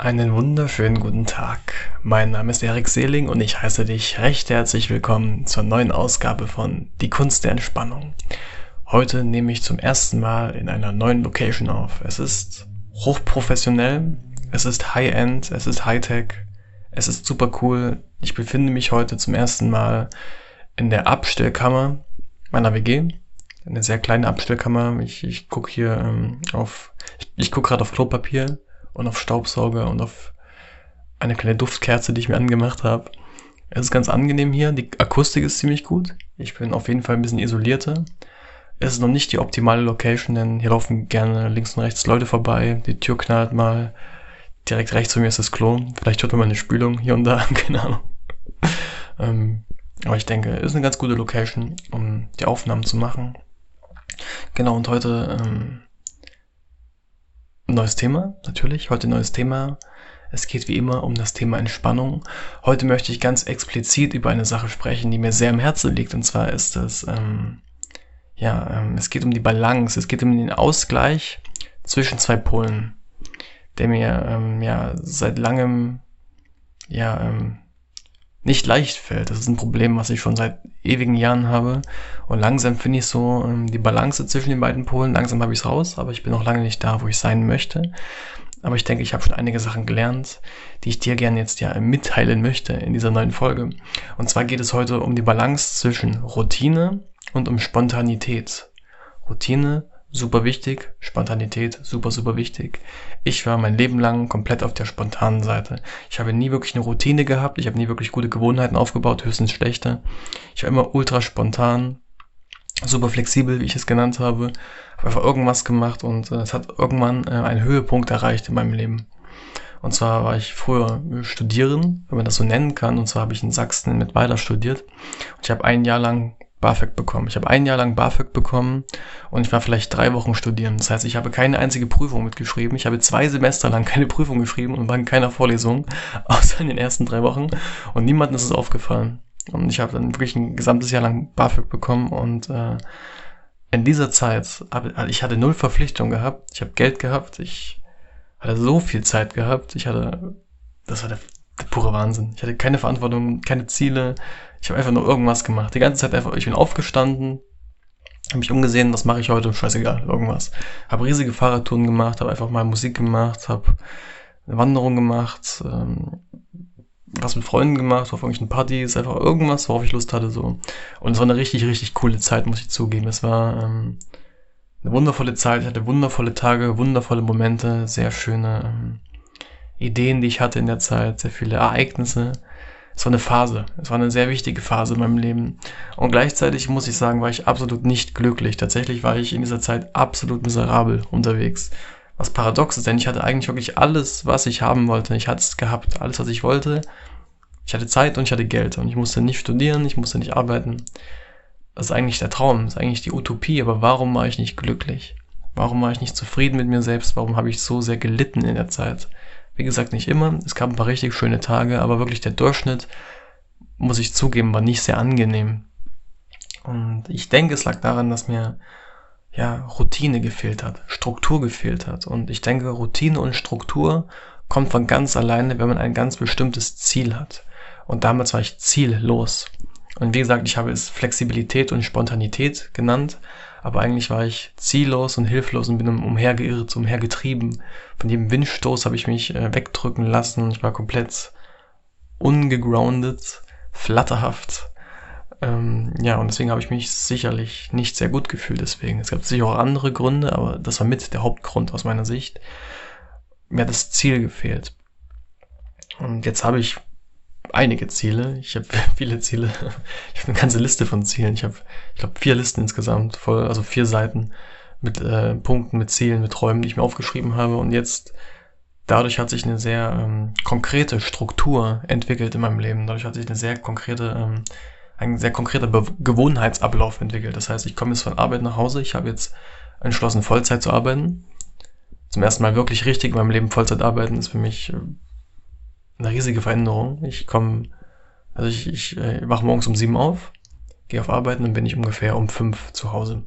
Einen wunderschönen guten Tag. Mein Name ist Erik Seeling und ich heiße dich recht herzlich willkommen zur neuen Ausgabe von Die Kunst der Entspannung. Heute nehme ich zum ersten Mal in einer neuen Location auf. Es ist hochprofessionell, es ist High-End, es ist High-Tech, es ist super cool. Ich befinde mich heute zum ersten Mal in der Abstellkammer meiner WG. Eine sehr kleine Abstellkammer. Ich, ich gucke hier ähm, auf, ich, ich gucke gerade auf Klopapier und auf Staubsauger und auf eine kleine Duftkerze, die ich mir angemacht habe. Es ist ganz angenehm hier. Die Akustik ist ziemlich gut. Ich bin auf jeden Fall ein bisschen isolierter. Es ist noch nicht die optimale Location, denn hier laufen gerne links und rechts Leute vorbei. Die Tür knallt mal. Direkt rechts von mir ist das Klo. Vielleicht hört man mal eine Spülung hier und da. Keine Ahnung. ähm, aber ich denke, es ist eine ganz gute Location, um die Aufnahmen zu machen. Genau, und heute ähm, Neues Thema, natürlich. Heute neues Thema. Es geht wie immer um das Thema Entspannung. Heute möchte ich ganz explizit über eine Sache sprechen, die mir sehr am Herzen liegt. Und zwar ist es, ähm, ja, ähm, es geht um die Balance. Es geht um den Ausgleich zwischen zwei Polen, der mir ähm, ja seit langem ja ähm, nicht leicht fällt. Das ist ein Problem, was ich schon seit ewigen Jahren habe. Und langsam finde ich so ähm, die Balance zwischen den beiden Polen. Langsam habe ich es raus, aber ich bin noch lange nicht da, wo ich sein möchte. Aber ich denke, ich habe schon einige Sachen gelernt, die ich dir gerne jetzt ja mitteilen möchte in dieser neuen Folge. Und zwar geht es heute um die Balance zwischen Routine und um Spontanität. Routine super wichtig, Spontanität super, super wichtig. Ich war mein Leben lang komplett auf der spontanen Seite. Ich habe nie wirklich eine Routine gehabt, ich habe nie wirklich gute Gewohnheiten aufgebaut, höchstens schlechte. Ich war immer ultra spontan, super flexibel, wie ich es genannt habe. Habe einfach irgendwas gemacht und äh, es hat irgendwann äh, einen Höhepunkt erreicht in meinem Leben. Und zwar war ich früher studieren, wenn man das so nennen kann. Und zwar habe ich in Sachsen mit Weiler studiert. Und ich habe ein Jahr lang BAföG bekommen. Ich habe ein Jahr lang BAföG bekommen und ich war vielleicht drei Wochen studieren. Das heißt, ich habe keine einzige Prüfung mitgeschrieben. Ich habe zwei Semester lang keine Prüfung geschrieben und war in keiner Vorlesung, außer in den ersten drei Wochen. Und niemandem ist es aufgefallen. Und ich habe dann wirklich ein gesamtes Jahr lang BAföG bekommen und äh, in dieser Zeit, habe ich hatte null Verpflichtung gehabt. Ich habe Geld gehabt. Ich hatte so viel Zeit gehabt. Ich hatte, das war der, der pure Wahnsinn. Ich hatte keine Verantwortung, keine Ziele. Ich habe einfach nur irgendwas gemacht. Die ganze Zeit einfach, ich bin aufgestanden, habe mich umgesehen, was mache ich heute? Scheißegal, irgendwas. Habe riesige Fahrradtouren gemacht, habe einfach mal Musik gemacht, habe eine Wanderung gemacht, ähm, was mit Freunden gemacht, auf irgendwelchen Partys, einfach irgendwas, worauf ich Lust hatte, so. Und es war eine richtig, richtig coole Zeit, muss ich zugeben. Es war ähm, eine wundervolle Zeit, ich hatte wundervolle Tage, wundervolle Momente, sehr schöne ähm, Ideen, die ich hatte in der Zeit, sehr viele Ereignisse es war eine Phase. Es war eine sehr wichtige Phase in meinem Leben. Und gleichzeitig muss ich sagen, war ich absolut nicht glücklich. Tatsächlich war ich in dieser Zeit absolut miserabel unterwegs. Was paradox ist, denn ich hatte eigentlich wirklich alles, was ich haben wollte. Ich hatte es gehabt. Alles, was ich wollte. Ich hatte Zeit und ich hatte Geld. Und ich musste nicht studieren, ich musste nicht arbeiten. Das ist eigentlich der Traum, das ist eigentlich die Utopie. Aber warum war ich nicht glücklich? Warum war ich nicht zufrieden mit mir selbst? Warum habe ich so sehr gelitten in der Zeit? Wie gesagt, nicht immer. Es gab ein paar richtig schöne Tage, aber wirklich der Durchschnitt, muss ich zugeben, war nicht sehr angenehm. Und ich denke, es lag daran, dass mir ja Routine gefehlt hat, Struktur gefehlt hat. Und ich denke, Routine und Struktur kommt von ganz alleine, wenn man ein ganz bestimmtes Ziel hat. Und damals war ich ziellos. Und wie gesagt, ich habe es Flexibilität und Spontanität genannt aber eigentlich war ich ziellos und hilflos und bin umhergeirrt, umhergetrieben. Von jedem Windstoß habe ich mich äh, wegdrücken lassen. Ich war komplett ungegroundet, flatterhaft. Ähm, ja, und deswegen habe ich mich sicherlich nicht sehr gut gefühlt deswegen. Es gab sicher auch andere Gründe, aber das war mit der Hauptgrund aus meiner Sicht. Mir hat das Ziel gefehlt. Und jetzt habe ich einige Ziele. Ich habe viele Ziele. Ich habe eine ganze Liste von Zielen. Ich habe, ich glaube, vier Listen insgesamt, voll, also vier Seiten mit äh, Punkten, mit Zielen, mit Träumen, die ich mir aufgeschrieben habe. Und jetzt, dadurch hat sich eine sehr ähm, konkrete Struktur entwickelt in meinem Leben. Dadurch hat sich eine sehr konkrete, ähm, ein sehr konkreter Be Gewohnheitsablauf entwickelt. Das heißt, ich komme jetzt von Arbeit nach Hause. Ich habe jetzt entschlossen, Vollzeit zu arbeiten. Zum ersten Mal wirklich richtig in meinem Leben Vollzeit arbeiten ist für mich äh, eine riesige Veränderung. Ich komme, also ich, ich äh, wache morgens um sieben auf, gehe auf Arbeit und dann bin ich ungefähr um fünf zu Hause.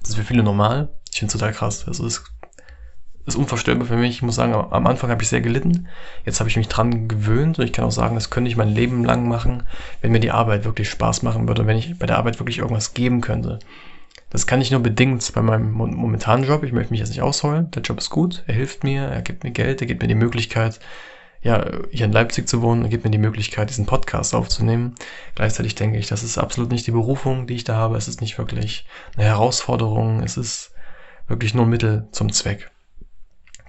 Das ist für viele normal. Ich finde es total krass. Also es ist unvorstellbar für mich. Ich muss sagen, am Anfang habe ich sehr gelitten. Jetzt habe ich mich dran gewöhnt und ich kann auch sagen, das könnte ich mein Leben lang machen, wenn mir die Arbeit wirklich Spaß machen würde, wenn ich bei der Arbeit wirklich irgendwas geben könnte. Das kann ich nur bedingt bei meinem momentanen Job. Ich möchte mich jetzt nicht ausheulen. Der Job ist gut. Er hilft mir. Er gibt mir Geld. Er gibt mir die Möglichkeit, ja, hier in Leipzig zu wohnen. Gibt mir die Möglichkeit, diesen Podcast aufzunehmen. Gleichzeitig denke ich, das ist absolut nicht die Berufung, die ich da habe. Es ist nicht wirklich eine Herausforderung. Es ist wirklich nur Mittel zum Zweck.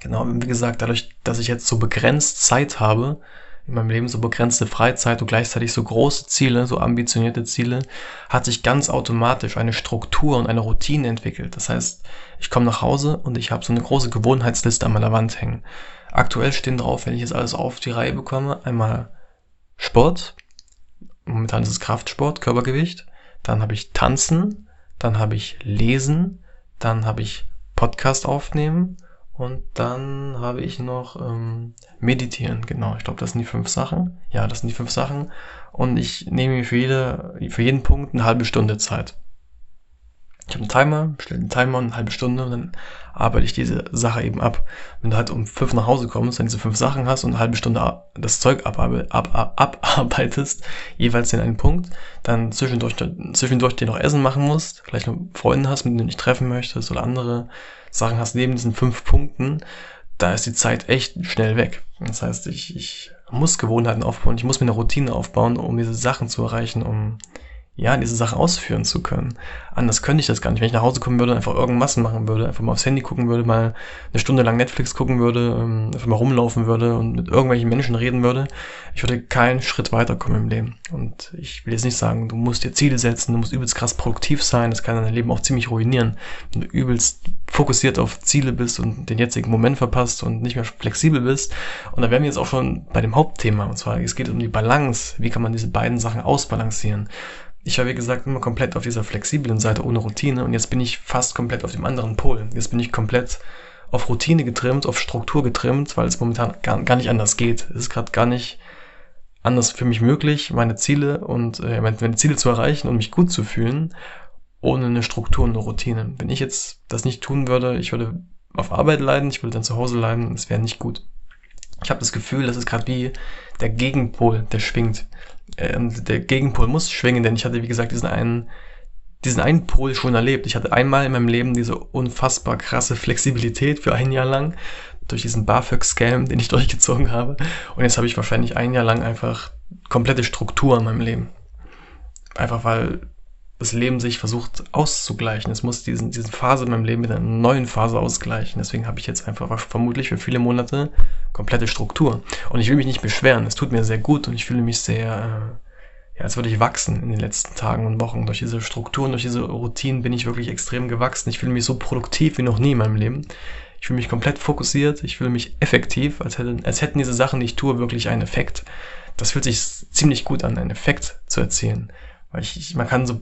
Genau, wie gesagt, dadurch, dass ich jetzt so begrenzt Zeit habe, in meinem Leben so begrenzte Freizeit und gleichzeitig so große Ziele, so ambitionierte Ziele, hat sich ganz automatisch eine Struktur und eine Routine entwickelt. Das heißt, ich komme nach Hause und ich habe so eine große Gewohnheitsliste an meiner Wand hängen. Aktuell stehen drauf, wenn ich jetzt alles auf die Reihe bekomme, einmal Sport, momentan ist es Kraftsport, Körpergewicht, dann habe ich Tanzen, dann habe ich Lesen, dann habe ich Podcast aufnehmen und dann habe ich noch ähm, Meditieren, genau. Ich glaube, das sind die fünf Sachen. Ja, das sind die fünf Sachen. Und ich nehme mir für, jede, für jeden Punkt eine halbe Stunde Zeit. Ich habe einen Timer, stelle einen Timer eine halbe Stunde und dann arbeite ich diese Sache eben ab. Wenn du halt um fünf nach Hause kommst, dann diese fünf Sachen hast und eine halbe Stunde das Zeug ab, ab, ab, abarbeitest, jeweils in einen Punkt, dann zwischendurch, zwischendurch dir noch Essen machen musst, vielleicht noch Freunde hast, mit denen du dich treffen möchtest oder andere Sachen hast neben diesen fünf Punkten, da ist die Zeit echt schnell weg. Das heißt, ich, ich muss Gewohnheiten aufbauen, ich muss mir eine Routine aufbauen, um diese Sachen zu erreichen, um ja, diese Sache ausführen zu können. Anders könnte ich das gar nicht. Wenn ich nach Hause kommen würde, einfach irgendwas machen würde, einfach mal aufs Handy gucken würde, mal eine Stunde lang Netflix gucken würde, ähm, einfach mal rumlaufen würde und mit irgendwelchen Menschen reden würde, ich würde keinen Schritt weiterkommen im Leben. Und ich will jetzt nicht sagen, du musst dir Ziele setzen, du musst übelst krass produktiv sein, das kann dein Leben auch ziemlich ruinieren. Wenn du übelst fokussiert auf Ziele bist und den jetzigen Moment verpasst und nicht mehr flexibel bist. Und da wären wir jetzt auch schon bei dem Hauptthema. Und zwar, es geht um die Balance. Wie kann man diese beiden Sachen ausbalancieren? Ich war wie gesagt immer komplett auf dieser flexiblen Seite ohne Routine und jetzt bin ich fast komplett auf dem anderen Pol. Jetzt bin ich komplett auf Routine getrimmt, auf Struktur getrimmt, weil es momentan gar, gar nicht anders geht. Es ist gerade gar nicht anders für mich möglich, meine Ziele und äh, meine Ziele zu erreichen und mich gut zu fühlen, ohne eine Struktur und eine Routine. Wenn ich jetzt das nicht tun würde, ich würde auf Arbeit leiden, ich würde dann zu Hause leiden, es wäre nicht gut. Ich habe das Gefühl, das ist gerade wie der Gegenpol, der schwingt äh, der Gegenpol muss schwingen, denn ich hatte, wie gesagt, diesen einen, diesen einen Pol schon erlebt. Ich hatte einmal in meinem Leben diese unfassbar krasse Flexibilität für ein Jahr lang durch diesen BAföG-Scam, den ich durchgezogen habe. Und jetzt habe ich wahrscheinlich ein Jahr lang einfach komplette Struktur in meinem Leben. Einfach weil das Leben sich versucht auszugleichen. Es muss diesen, diese Phase in meinem Leben mit einer neuen Phase ausgleichen. Deswegen habe ich jetzt einfach vermutlich für viele Monate komplette Struktur. Und ich will mich nicht beschweren. Es tut mir sehr gut und ich fühle mich sehr, äh, ja, als würde ich wachsen in den letzten Tagen und Wochen. Durch diese Strukturen, durch diese Routinen bin ich wirklich extrem gewachsen. Ich fühle mich so produktiv wie noch nie in meinem Leben. Ich fühle mich komplett fokussiert. Ich fühle mich effektiv, als hätten, als hätten diese Sachen, die ich tue, wirklich einen Effekt. Das fühlt sich ziemlich gut an, einen Effekt zu erzielen. Weil ich man kann so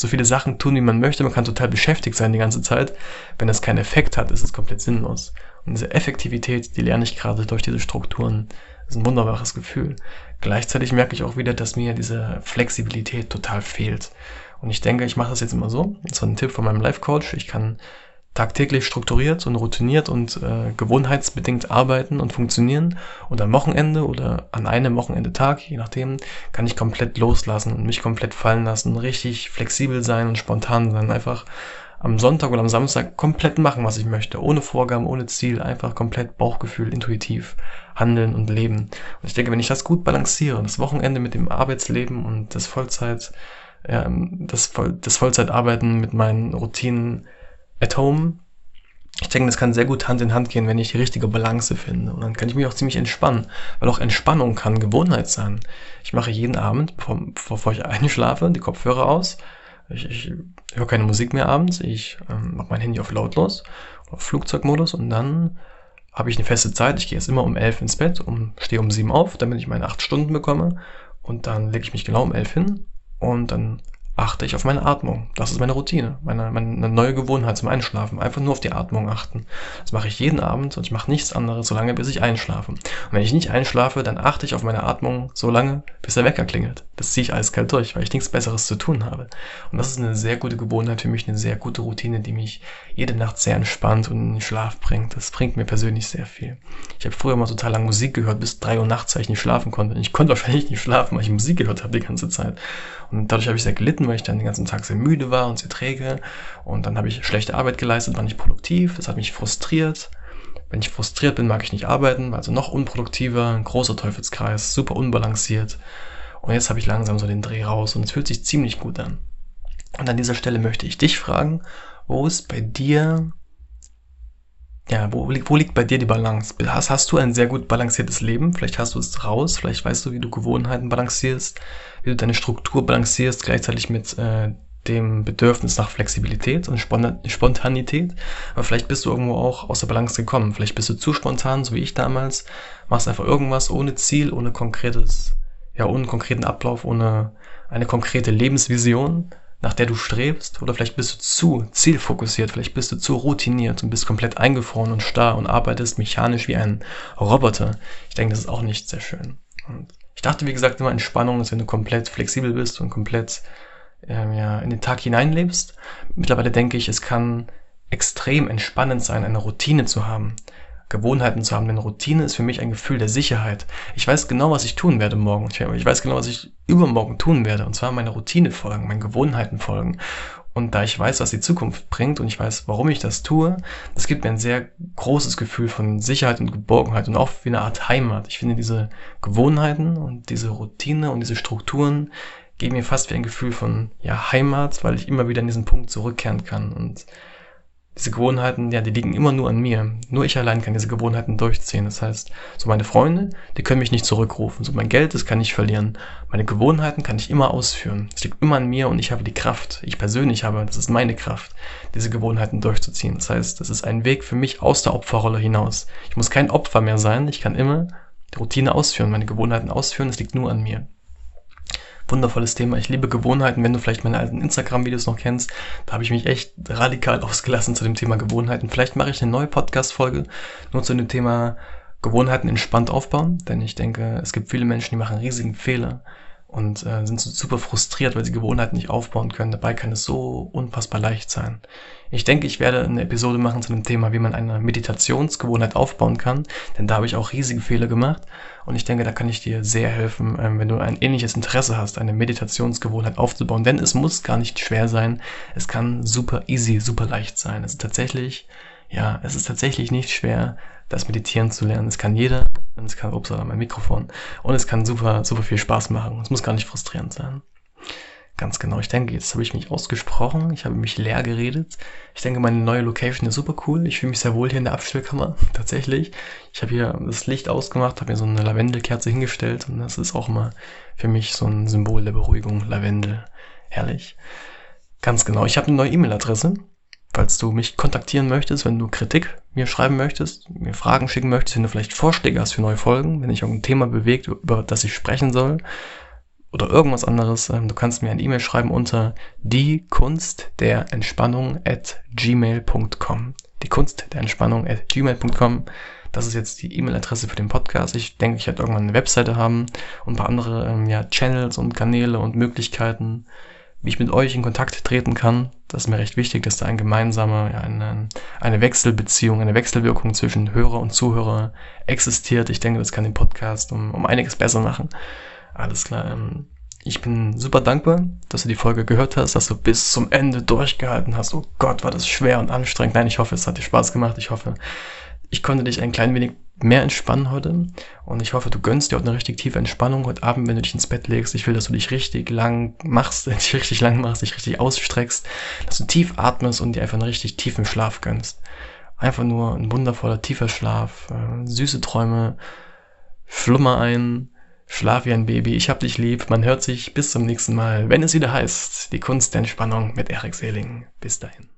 so viele Sachen tun, wie man möchte. Man kann total beschäftigt sein die ganze Zeit. Wenn das keinen Effekt hat, ist es komplett sinnlos. Und diese Effektivität, die lerne ich gerade durch diese Strukturen. Das ist ein wunderbares Gefühl. Gleichzeitig merke ich auch wieder, dass mir diese Flexibilität total fehlt. Und ich denke, ich mache das jetzt immer so. Das war ein Tipp von meinem Life Coach. Ich kann tagtäglich strukturiert und routiniert und äh, gewohnheitsbedingt arbeiten und funktionieren. Und am Wochenende oder an einem Wochenende Tag, je nachdem, kann ich komplett loslassen und mich komplett fallen lassen, richtig flexibel sein und spontan sein. Einfach am Sonntag oder am Samstag komplett machen, was ich möchte. Ohne Vorgaben, ohne Ziel, einfach komplett Bauchgefühl, intuitiv handeln und leben. Und ich denke, wenn ich das gut balanciere, das Wochenende mit dem Arbeitsleben und das Vollzeit, ja, das, Voll, das Vollzeitarbeiten mit meinen Routinen at home, ich denke, das kann sehr gut Hand in Hand gehen, wenn ich die richtige Balance finde. Und dann kann ich mich auch ziemlich entspannen, weil auch Entspannung kann Gewohnheit sein. Ich mache jeden Abend, bevor, bevor ich einschlafe, die Kopfhörer aus. Ich, ich höre keine Musik mehr abends. Ich ähm, mache mein Handy auf lautlos, auf Flugzeugmodus und dann habe ich eine feste Zeit. Ich gehe jetzt immer um elf ins Bett, um, stehe um sieben auf, damit ich meine acht Stunden bekomme. Und dann lege ich mich genau um elf hin und dann achte ich auf meine Atmung. Das ist meine Routine, meine, meine neue Gewohnheit zum Einschlafen. Einfach nur auf die Atmung achten. Das mache ich jeden Abend und ich mache nichts anderes, solange bis ich einschlafe. Und wenn ich nicht einschlafe, dann achte ich auf meine Atmung so lange, bis der Wecker klingelt. Das ziehe ich eiskalt durch, weil ich nichts Besseres zu tun habe. Und das ist eine sehr gute Gewohnheit für mich, eine sehr gute Routine, die mich jede Nacht sehr entspannt und in den Schlaf bringt. Das bringt mir persönlich sehr viel. Ich habe früher mal total lang Musik gehört, bis drei Uhr nachts, weil ich nicht schlafen konnte. Und ich konnte wahrscheinlich nicht schlafen, weil ich Musik gehört habe die ganze Zeit. Und dadurch habe ich sehr gelitten, weil ich dann den ganzen Tag sehr müde war und sehr träge. Und dann habe ich schlechte Arbeit geleistet, war nicht produktiv. Das hat mich frustriert. Wenn ich frustriert bin, mag ich nicht arbeiten, also noch unproduktiver, ein großer Teufelskreis, super unbalanciert. Und jetzt habe ich langsam so den Dreh raus und es fühlt sich ziemlich gut an. Und an dieser Stelle möchte ich dich fragen, wo ist bei dir, ja, wo, wo liegt bei dir die Balance? Hast, hast du ein sehr gut balanciertes Leben? Vielleicht hast du es raus, vielleicht weißt du, wie du Gewohnheiten balancierst, wie du deine Struktur balancierst, gleichzeitig mit äh, dem Bedürfnis nach Flexibilität und Spontanität. Aber vielleicht bist du irgendwo auch aus der Balance gekommen. Vielleicht bist du zu spontan, so wie ich damals. Machst einfach irgendwas ohne Ziel, ohne konkretes, ja, ohne konkreten Ablauf, ohne eine konkrete Lebensvision, nach der du strebst. Oder vielleicht bist du zu zielfokussiert, vielleicht bist du zu routiniert und bist komplett eingefroren und starr und arbeitest mechanisch wie ein Roboter. Ich denke, das ist auch nicht sehr schön. Und ich dachte, wie gesagt, immer Entspannung ist, wenn du komplett flexibel bist und komplett ähm, ja, in den Tag hineinlebst. Mittlerweile denke ich, es kann extrem entspannend sein, eine Routine zu haben, Gewohnheiten zu haben. Denn Routine ist für mich ein Gefühl der Sicherheit. Ich weiß genau, was ich tun werde morgen. Ich weiß genau, was ich übermorgen tun werde. Und zwar meine Routine folgen, meinen Gewohnheiten folgen. Und da ich weiß, was die Zukunft bringt und ich weiß, warum ich das tue, das gibt mir ein sehr großes Gefühl von Sicherheit und Geborgenheit und auch wie eine Art Heimat. Ich finde diese Gewohnheiten und diese Routine und diese Strukturen geben mir fast wie ein Gefühl von ja, Heimat, weil ich immer wieder in diesen Punkt zurückkehren kann. Und diese Gewohnheiten, ja, die liegen immer nur an mir. Nur ich allein kann diese Gewohnheiten durchziehen. Das heißt, so meine Freunde, die können mich nicht zurückrufen. So mein Geld, das kann ich verlieren. Meine Gewohnheiten kann ich immer ausführen. Es liegt immer an mir und ich habe die Kraft. Ich persönlich habe, das ist meine Kraft, diese Gewohnheiten durchzuziehen. Das heißt, das ist ein Weg für mich aus der Opferrolle hinaus. Ich muss kein Opfer mehr sein. Ich kann immer die Routine ausführen, meine Gewohnheiten ausführen. Es liegt nur an mir wundervolles Thema. Ich liebe Gewohnheiten. Wenn du vielleicht meine alten Instagram-Videos noch kennst, da habe ich mich echt radikal ausgelassen zu dem Thema Gewohnheiten. Vielleicht mache ich eine neue Podcast-Folge nur zu dem Thema Gewohnheiten entspannt aufbauen, denn ich denke, es gibt viele Menschen, die machen riesigen Fehler und äh, sind super frustriert, weil sie Gewohnheiten nicht aufbauen können. Dabei kann es so unfassbar leicht sein. Ich denke, ich werde eine Episode machen zu dem Thema, wie man eine Meditationsgewohnheit aufbauen kann, denn da habe ich auch riesige Fehler gemacht und ich denke, da kann ich dir sehr helfen, ähm, wenn du ein ähnliches Interesse hast, eine Meditationsgewohnheit aufzubauen, denn es muss gar nicht schwer sein, es kann super easy, super leicht sein. Es ist tatsächlich, ja, es ist tatsächlich nicht schwer, das Meditieren zu lernen. Es kann jeder und es kann, ups, mein Mikrofon, und es kann super, super viel Spaß machen. Es muss gar nicht frustrierend sein. Ganz genau. Ich denke, jetzt habe ich mich ausgesprochen. Ich habe mich leer geredet. Ich denke, meine neue Location ist super cool. Ich fühle mich sehr wohl hier in der Abstellkammer. Tatsächlich. Ich habe hier das Licht ausgemacht, habe mir so eine Lavendelkerze hingestellt und das ist auch immer für mich so ein Symbol der Beruhigung. Lavendel. Herrlich. Ganz genau. Ich habe eine neue E-Mail-Adresse. Falls du mich kontaktieren möchtest, wenn du Kritik mir schreiben möchtest, mir Fragen schicken möchtest, wenn du vielleicht Vorschläge hast für neue Folgen, wenn dich irgendein Thema bewegt, über das ich sprechen soll, oder irgendwas anderes, ähm, du kannst mir eine E-Mail schreiben unter die Kunst der Entspannung at gmail.com. Die Kunst der Entspannung at gmail.com. Das ist jetzt die E-Mail-Adresse für den Podcast. Ich denke, ich werde irgendwann eine Webseite haben und ein paar andere ähm, ja, Channels und Kanäle und Möglichkeiten, wie ich mit euch in Kontakt treten kann. Das ist mir recht wichtig, dass da ein gemeinsamer, ja, eine, eine Wechselbeziehung, eine Wechselwirkung zwischen Hörer und Zuhörer existiert. Ich denke, das kann den Podcast um, um einiges besser machen. Alles klar. Ähm, ich bin super dankbar, dass du die Folge gehört hast, dass du bis zum Ende durchgehalten hast. Oh Gott, war das schwer und anstrengend. Nein, ich hoffe, es hat dir Spaß gemacht. Ich hoffe, ich konnte dich ein klein wenig mehr entspannen heute. Und ich hoffe, du gönnst dir auch eine richtig tiefe Entspannung heute Abend, wenn du dich ins Bett legst. Ich will, dass du dich richtig lang machst, dich richtig lang machst, dich richtig ausstreckst, dass du tief atmest und dir einfach einen richtig tiefen Schlaf gönnst. Einfach nur ein wundervoller, tiefer Schlaf, äh, süße Träume, Flummer ein, Schlaf wie ein Baby, ich hab dich lieb. Man hört sich bis zum nächsten Mal, wenn es wieder heißt, die Kunst der Entspannung mit Erik Seeling. Bis dahin.